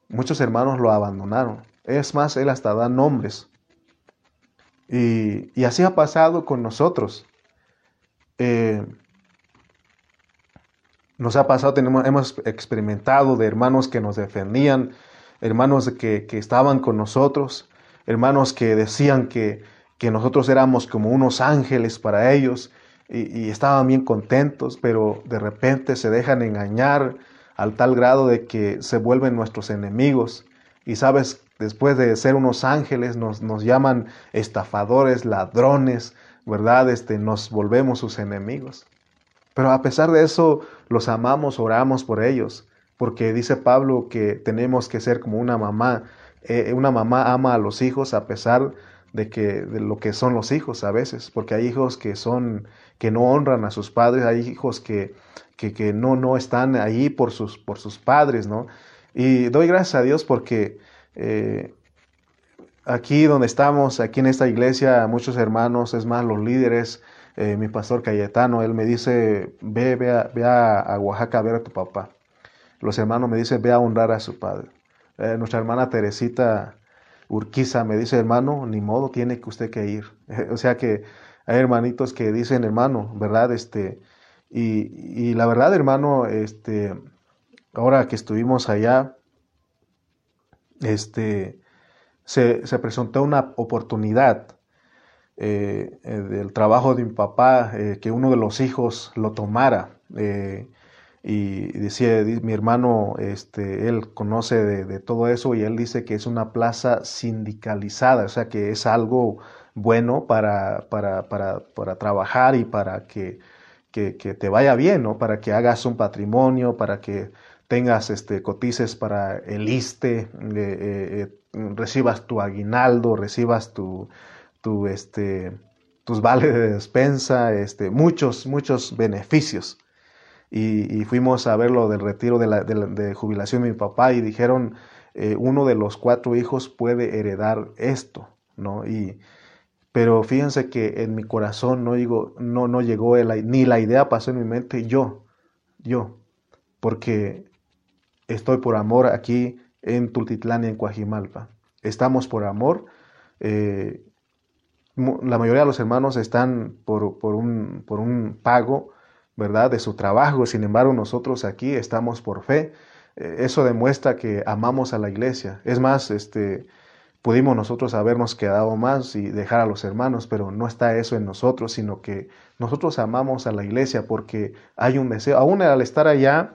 muchos hermanos lo abandonaron. Es más, él hasta da nombres. Y, así ha pasado con nosotros. Eh, nos ha pasado, tenemos, hemos experimentado de hermanos que nos defendían, hermanos que, que estaban con nosotros, hermanos que decían que, que nosotros éramos como unos ángeles para ellos y, estaban bien contentos, pero de repente se dejan engañar al tal grado de que se vuelven nuestros enemigos. Y sabes, después de ser unos ángeles, nos, nos llaman estafadores, ladrones, ¿verdad? Este, nos volvemos sus enemigos. Pero a pesar de eso, los amamos, oramos por ellos, porque dice Pablo que tenemos que ser como una mamá. Eh, una mamá ama a los hijos a pesar de que de lo que son los hijos a veces, porque hay hijos que son que no honran a sus padres, hay hijos que, que, no, no están ahí por sus, por sus padres, ¿no? Y doy gracias a Dios porque eh, aquí donde estamos, aquí en esta iglesia, muchos hermanos, es más, los líderes, eh, mi pastor Cayetano, él me dice, ve, ve, a, a, Oaxaca a ver a tu papá. Los hermanos me dicen, ve a honrar a su padre. Eh, nuestra hermana Teresita Urquiza me dice, hermano, ni modo, tiene que usted que ir. o sea que hay hermanitos que dicen, hermano, ¿verdad? Este, y, y la verdad, hermano, este, ahora que estuvimos allá, este, se, se presentó una oportunidad eh, eh, del trabajo de mi papá, eh, que uno de los hijos lo tomara. y decía, mi hermano, este, él conoce de, todo eso y él dice que es una plaza sindicalizada, o sea que es algo bueno para, para, para, para trabajar y para que, que, que, te vaya bien, ¿no? Para que hagas un patrimonio, para que tengas este, cotices para el ISTE, recibas tu aguinaldo, recibas tu, este, tus vales de despensa, este, muchos, muchos beneficios. Y, fuimos a ver lo del retiro de, la, de, jubilación de mi papá y dijeron, eh, uno de los cuatro hijos puede heredar esto, ¿no? Y, pero fíjense que en mi corazón no, digo, no, no llegó ni la idea pasó en mi mente, yo, yo, porque estoy por amor aquí en Tultitlán y en Coajimalpa. Estamos por amor. Eh, la mayoría de los hermanos están por, un, por un pago, ¿verdad?, de su trabajo. Sin embargo, nosotros aquí estamos por fe. Eh, eso demuestra que amamos a la iglesia. Es más, este, pudimos nosotros habernos quedado más y dejar a los hermanos, pero no está eso en nosotros, sino que nosotros amamos a la iglesia porque hay un deseo. Aún al estar allá,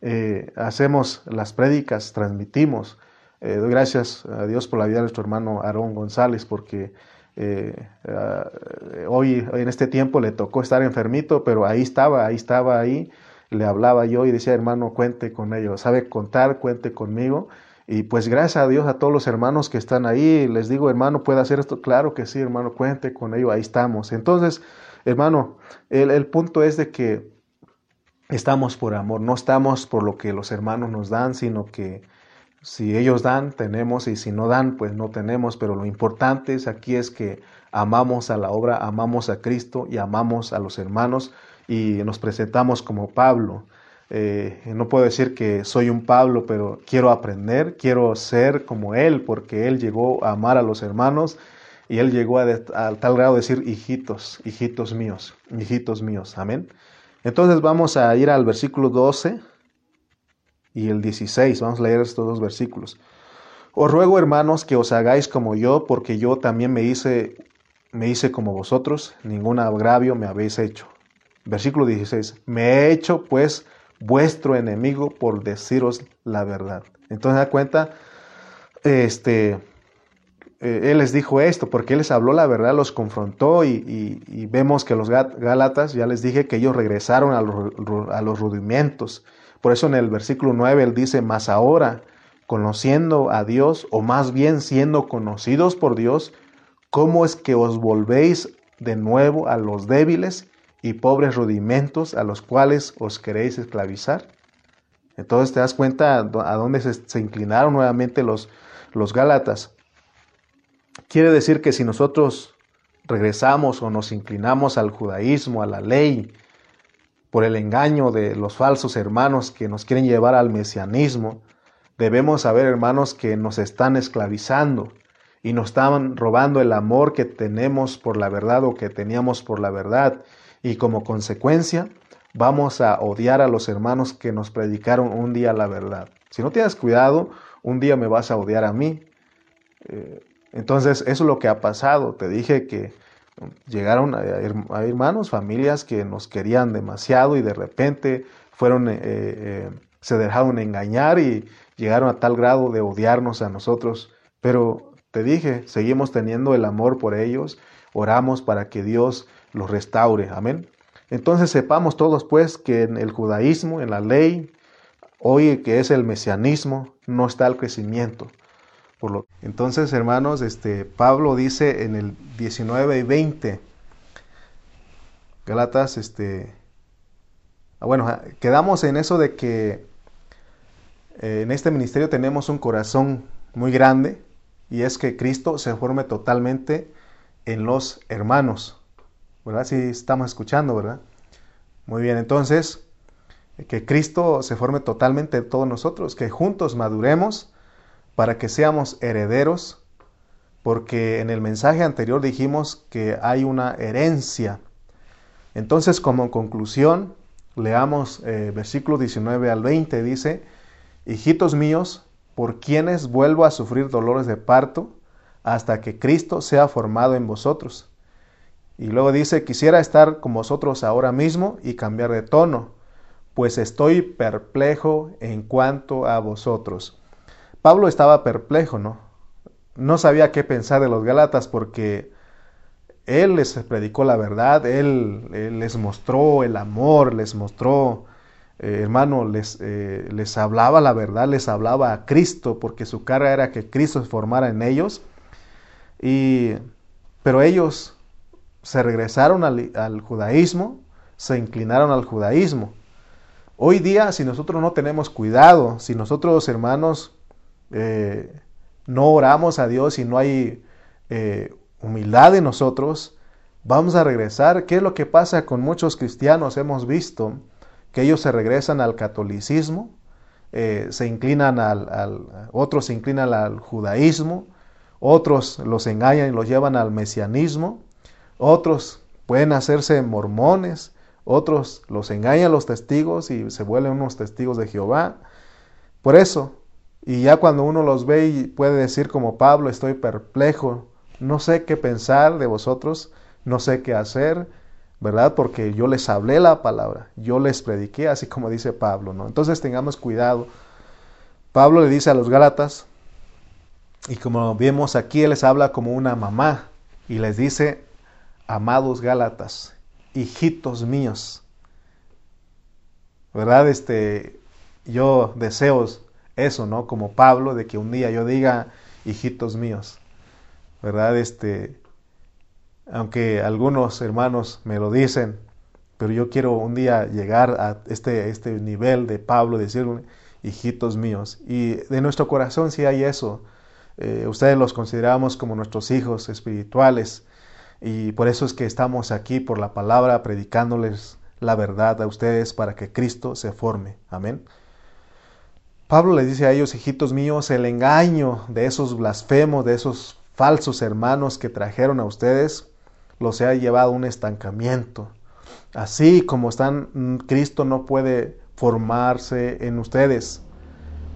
eh, hacemos las prédicas, transmitimos. Eh, doy gracias a Dios por la vida de nuestro hermano Aarón González, porque eh, hoy, en este tiempo le tocó estar enfermito, pero ahí estaba, ahí estaba, ahí. Le hablaba yo y decía, hermano, cuente con ellos, sabe contar, cuente conmigo. Y pues gracias a Dios a todos los hermanos que están ahí, les digo, hermano, ¿puede hacer esto? Claro que sí, hermano, cuente con ello, ahí estamos. Entonces, hermano, el, el punto es de que estamos por amor, no estamos por lo que los hermanos nos dan, sino que si ellos dan, tenemos, y si no dan, pues no tenemos, pero lo importante es aquí es que amamos a la obra, amamos a Cristo y amamos a los hermanos y nos presentamos como Pablo. Eh, no puedo decir que soy un Pablo, pero quiero aprender, quiero ser como él, porque él llegó a amar a los hermanos y él llegó a, a tal grado de decir hijitos, hijitos míos, hijitos míos, amén. Entonces vamos a ir al versículo 12 y el 16. Vamos a leer estos dos versículos. Os ruego, hermanos, que os hagáis como yo, porque yo también me hice, me hice como vosotros, ningún agravio me habéis hecho. Versículo 16. Me he hecho, pues, vuestro enemigo por deciros la verdad. Entonces, da cuenta, este, eh, él les dijo esto, porque él les habló la verdad, los confrontó y, vemos que los Gálatas, ya les dije que ellos regresaron a los, a los, rudimentos. Por eso en el versículo 9 él dice, más ahora, conociendo a Dios, o más bien siendo conocidos por Dios, ¿cómo es que os volvéis de nuevo a los débiles y pobres rudimentos a los cuales os queréis esclavizar? Entonces te das cuenta a dónde se, se inclinaron nuevamente los, los Gálatas. Quiere decir que si nosotros regresamos o nos inclinamos al judaísmo, a la ley, por el engaño de los falsos hermanos que nos quieren llevar al mesianismo, debemos saber, hermanos, que nos están esclavizando y nos están robando el amor que tenemos por la verdad o que teníamos por la verdad. Y como consecuencia, vamos a odiar a los hermanos que nos predicaron un día la verdad. Si no tienes cuidado, un día me vas a odiar a mí. Eh, entonces, eso es lo que ha pasado. Te dije que llegaron a hermanos, familias que nos querían demasiado y de repente fueron, eh, eh, se dejaron engañar y llegaron a tal grado de odiarnos a nosotros. Pero te dije, seguimos teniendo el amor por ellos, oramos para que Dios los restaure. Amén. Entonces sepamos todos pues que en el judaísmo, en la ley, hoy que es el mesianismo, no está el crecimiento. Entonces, hermanos, este, Pablo dice en el 19 y 20, Galatas, este, ah, bueno, quedamos en eso de que eh, en este ministerio tenemos un corazón muy grande y es que Cristo se forme totalmente en los hermanos. ¿Verdad? Si estamos escuchando, ¿verdad? Muy bien, entonces, que Cristo se forme totalmente en todos nosotros, que juntos maduremos para que seamos herederos, porque en el mensaje anterior dijimos que hay una herencia. Entonces, como conclusión, leamos eh, versículo 19 al 20, dice, Hijitos míos, por quienes vuelvo a sufrir dolores de parto, hasta que Cristo sea formado en vosotros. Y luego dice, quisiera estar con vosotros ahora mismo y cambiar de tono, pues estoy perplejo en cuanto a vosotros. Pablo estaba perplejo, ¿no? No sabía qué pensar de los Galatas porque él les predicó la verdad, él, les mostró el amor, les mostró, eh, hermano, les, eh, les hablaba la verdad, les hablaba a Cristo, porque su cara era que Cristo se formara en ellos. Y, pero ellos se regresaron al, judaísmo, se inclinaron al judaísmo. Hoy día, si nosotros no tenemos cuidado, si nosotros, hermanos, eh, no oramos a Dios y no hay eh, humildad en nosotros, vamos a regresar. ¿Qué es lo que pasa con muchos cristianos? Hemos visto que ellos se regresan al catolicismo, eh, se inclinan al, otros se inclinan al judaísmo, otros los engañan y los llevan al mesianismo, otros pueden hacerse mormones, otros los engañan los testigos y se vuelven unos testigos de Jehová. Por eso, y ya cuando uno los ve y puede decir como Pablo, estoy perplejo, no sé qué pensar de vosotros, no sé qué hacer, ¿verdad? Porque yo les hablé la palabra, yo les prediqué, así como dice Pablo, ¿no? Entonces tengamos cuidado. Pablo le dice a los Gálatas, y como vemos aquí, él les habla como una mamá, y les dice, amados Gálatas, hijitos míos. ¿Verdad? Este, yo deseo eso, ¿no? Como Pablo, de que un día yo diga, hijitos míos. ¿Verdad? Este, aunque algunos hermanos me lo dicen, pero yo quiero un día llegar a este, este nivel de Pablo, decir, hijitos míos. Y de nuestro corazón sí hay eso. Eh, ustedes los consideramos como nuestros hijos espirituales y por eso es que estamos aquí por la palabra predicándoles la verdad a ustedes para que Cristo se forme. Amén. Pablo les dice a ellos, hijitos míos, el engaño de esos blasfemos, de esos falsos hermanos que trajeron a ustedes, los ha llevado a un estancamiento. Así como están, Cristo no puede formarse en ustedes,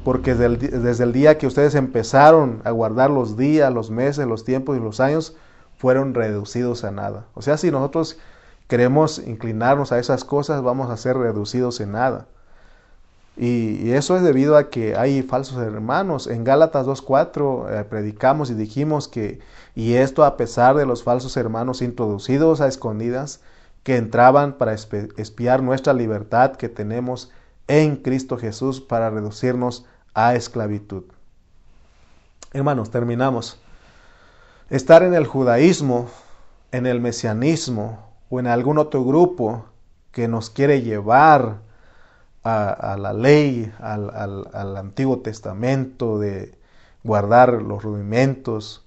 porque desde el, desde el día que ustedes empezaron a guardar los días, los meses, los tiempos y los años, fueron reducidos a nada. O sea, si nosotros queremos inclinarnos a esas cosas, vamos a ser reducidos en nada. Y, eso es debido a que hay falsos hermanos. En Gálatas 2.4 eh, predicamos y dijimos que, y esto a pesar de los falsos hermanos introducidos a escondidas, que entraban para espiar nuestra libertad que tenemos en Cristo Jesús para reducirnos a esclavitud. Hermanos, terminamos. Estar en el judaísmo, en el mesianismo o en algún otro grupo que nos quiere llevar a, la ley, al, Antiguo Testamento, de guardar los rudimentos,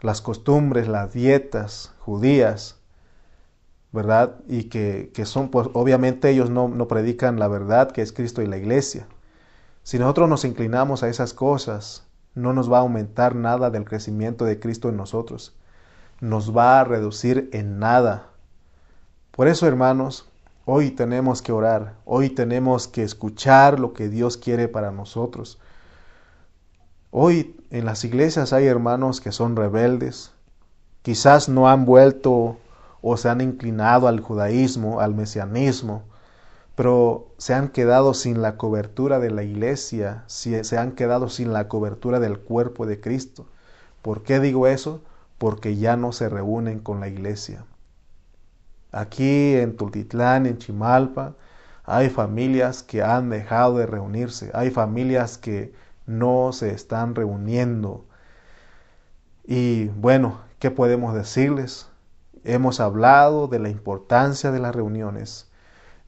las costumbres, las dietas judías, ¿verdad? Y que, son, pues obviamente ellos no, no, predican la verdad que es Cristo y la iglesia. Si nosotros nos inclinamos a esas cosas, no nos va a aumentar nada del crecimiento de Cristo en nosotros. Nos va a reducir en nada. Por eso, hermanos, hoy tenemos que orar, hoy tenemos que escuchar lo que Dios quiere para nosotros. Hoy en las iglesias hay hermanos que son rebeldes, quizás no han vuelto o se han inclinado al judaísmo, al mesianismo, pero se han quedado sin la cobertura de la iglesia, se han quedado sin la cobertura del cuerpo de Cristo. ¿Por qué digo eso? Porque ya no se reúnen con la iglesia. Aquí en Tultitlán, en Chimalpa, hay familias que han dejado de reunirse, hay familias que no se están reuniendo. Y bueno, ¿qué podemos decirles? Hemos hablado de la importancia de las reuniones.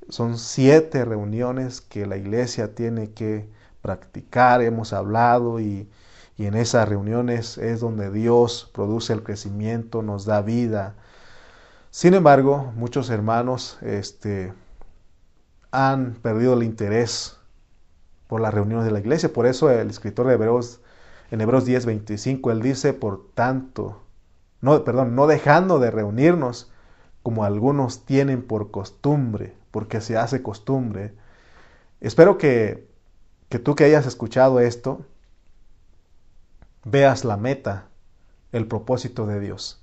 Son siete reuniones que la iglesia tiene que practicar, hemos hablado y, y en esas reuniones es donde Dios produce el crecimiento, nos da vida. Sin embargo, muchos hermanos este, han perdido el interés por las reuniones de la iglesia. Por eso el escritor de Hebreos, en Hebreos 10, 25, él dice, por tanto, no, perdón, no dejando de reunirnos como algunos tienen por costumbre, porque se hace costumbre. Espero que, que tú que hayas escuchado esto, veas la meta, el propósito de Dios,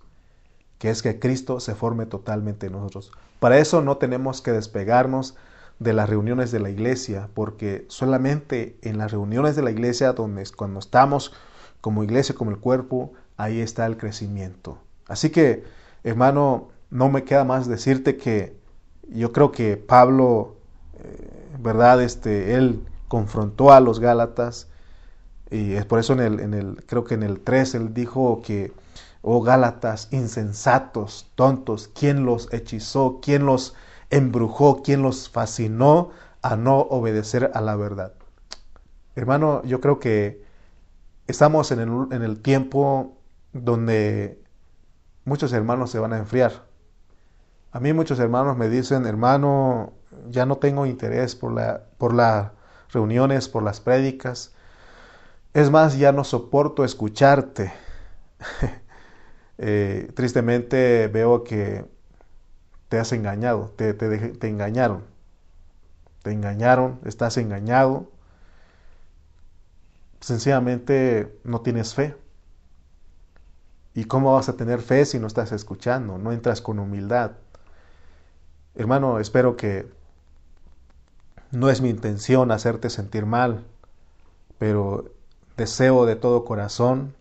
que es que Cristo se forme totalmente en nosotros. Para eso no tenemos que despegarnos de las reuniones de la iglesia, porque solamente en las reuniones de la iglesia, donde cuando estamos como iglesia, como el cuerpo, ahí está el crecimiento. Así que, hermano, no me queda más decirte que yo creo que Pablo, eh, ¿verdad? Este, él confrontó a los Gálatas y es por eso en el, en el, creo que en el 3 él dijo que, oh Gálatas, insensatos, tontos, ¿quién los hechizó? ¿Quién los embrujó, quien los fascinó a no obedecer a la verdad. Hermano, yo creo que estamos en el, en el tiempo donde muchos hermanos se van a enfriar. A mí muchos hermanos me dicen, hermano, ya no tengo interés por, la, por las reuniones, por las prédicas. Es más, ya no soporto escucharte. Eh, tristemente veo que te has engañado, te, te, engañaron. Te engañaron, estás engañado. Sencillamente no tienes fe. ¿Y cómo vas a tener fe si no estás escuchando? No entras con humildad. Hermano, espero que no es mi intención hacerte sentir mal, pero deseo de todo corazón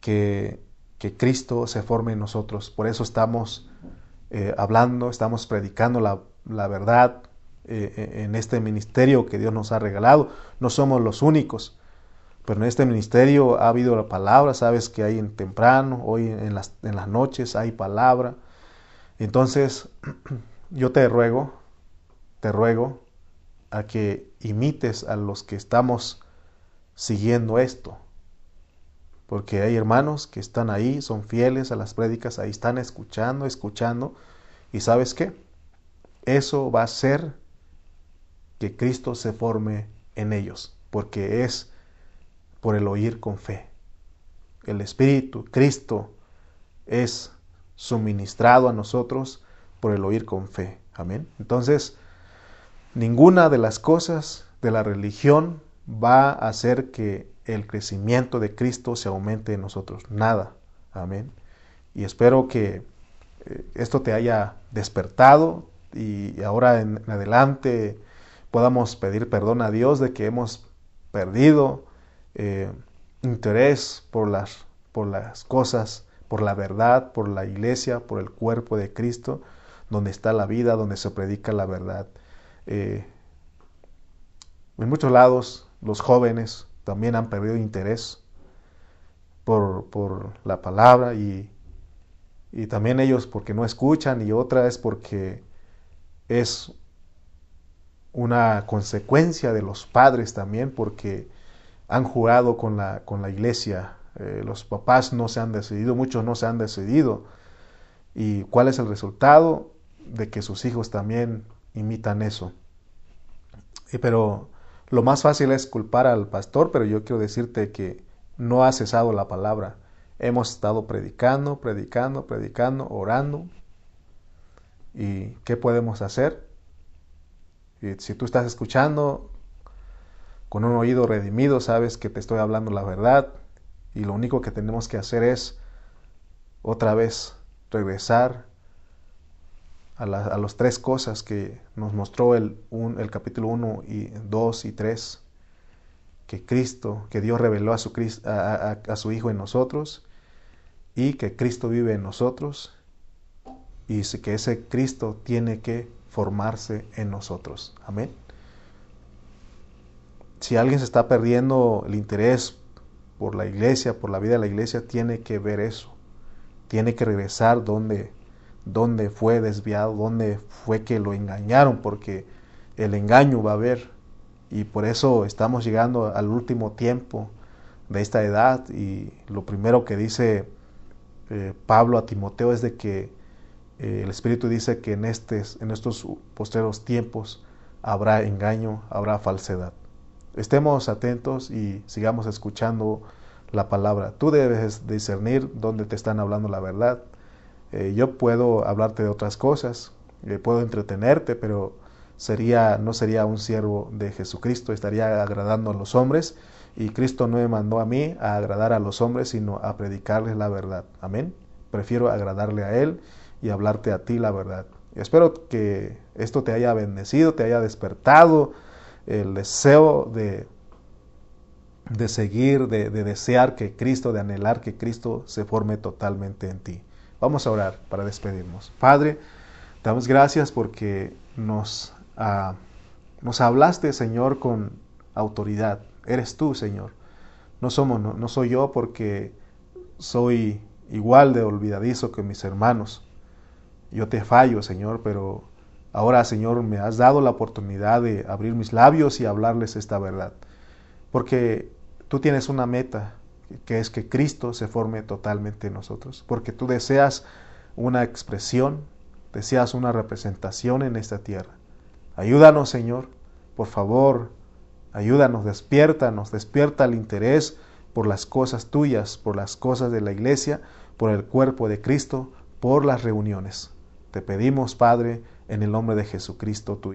que, que Cristo se forme en nosotros. Por eso estamos eh, hablando, estamos predicando la, verdad eh, eh, en este ministerio que Dios nos ha regalado. No somos los únicos, pero en este ministerio ha habido la palabra, sabes que hay en temprano, hoy en las, en las noches hay palabra. Entonces, yo te ruego, te ruego a que imites a los que estamos siguiendo esto. Porque hay hermanos que están ahí, son fieles a las prédicas, ahí están escuchando, escuchando. ¿Y sabes qué? Eso va a hacer que Cristo se forme en ellos, porque es por el oír con fe. El Espíritu, Cristo, es suministrado a nosotros por el oír con fe. Amén. Entonces, ninguna de las cosas de la religión va a hacer que el crecimiento de Cristo se aumente en nosotros. Nada. Amén. Y espero que eh, esto te haya despertado y ahora en adelante podamos pedir perdón a Dios de que hemos perdido eh, interés por las, por las cosas, por la verdad, por la iglesia, por el cuerpo de Cristo, donde está la vida, donde se predica la verdad. Eh, en muchos lados los jóvenes también han perdido interés por, por la palabra y, y, también ellos porque no escuchan y otra es porque es una consecuencia de los padres también porque han jugado con la, con la iglesia. Eh, los papás no se han decidido, muchos no se han decidido. ¿Y cuál es el resultado? De que sus hijos también imitan eso. Y, pero lo más fácil es culpar al pastor, pero yo quiero decirte que no ha cesado la palabra. Hemos estado predicando, predicando, predicando, orando. ¿Y qué podemos hacer? Y si tú estás escuchando con un oído redimido, sabes que te estoy hablando la verdad. Y lo único que tenemos que hacer es otra vez regresar a, las tres cosas que nos mostró el, el capítulo 1 y 2 y 3, que Cristo, que Dios reveló a su, a, a su Hijo en nosotros y que Cristo vive en nosotros y que ese Cristo tiene que formarse en nosotros. Amén. si alguien se está perdiendo el interés por la iglesia, por la vida de la iglesia, tiene que ver eso. Tiene que regresar donde, donde fue desviado, donde fue que lo engañaron, porque el engaño va a haber. Y por eso estamos llegando al último tiempo de esta edad. Y lo primero que dice eh, Pablo a Timoteo es de que eh, el Espíritu dice que en, en estos posteros tiempos habrá engaño, habrá falsedad. Estemos atentos y sigamos escuchando la palabra. Tú debes discernir dónde te están hablando la verdad. Eh, yo puedo hablarte de otras cosas, eh, puedo entretenerte, pero sería, no sería un siervo de Jesucristo, estaría agradando a los hombres y Cristo no me mandó a mí a agradar a los hombres, sino a predicarles la verdad. Amén. Prefiero agradarle a Él y hablarte a ti la verdad. espero que esto te haya bendecido, te haya despertado el deseo de, de seguir, de, desear que Cristo, de anhelar que Cristo se forme totalmente en ti. Vamos a orar para despedirnos. Padre, damos gracias porque nos, ah, nos hablaste, Señor, con autoridad. Eres tú, Señor. No, somos, no, no soy yo porque soy igual de olvidadizo que mis hermanos. Yo te fallo, Señor, pero Ahora, Señor, me has dado la oportunidad de abrir mis labios y hablarles esta verdad. Porque tú tienes una meta, que es que Cristo se forme totalmente en nosotros. Porque tú deseas una expresión, deseas una representación en esta tierra. Ayúdanos, Señor, por favor, ayúdanos, despiértanos, despierta el interés por las cosas tuyas, por las cosas de la iglesia, por el cuerpo de Cristo, por las reuniones. Te pedimos, Padre, en el nombre de Jesucristo tuyo.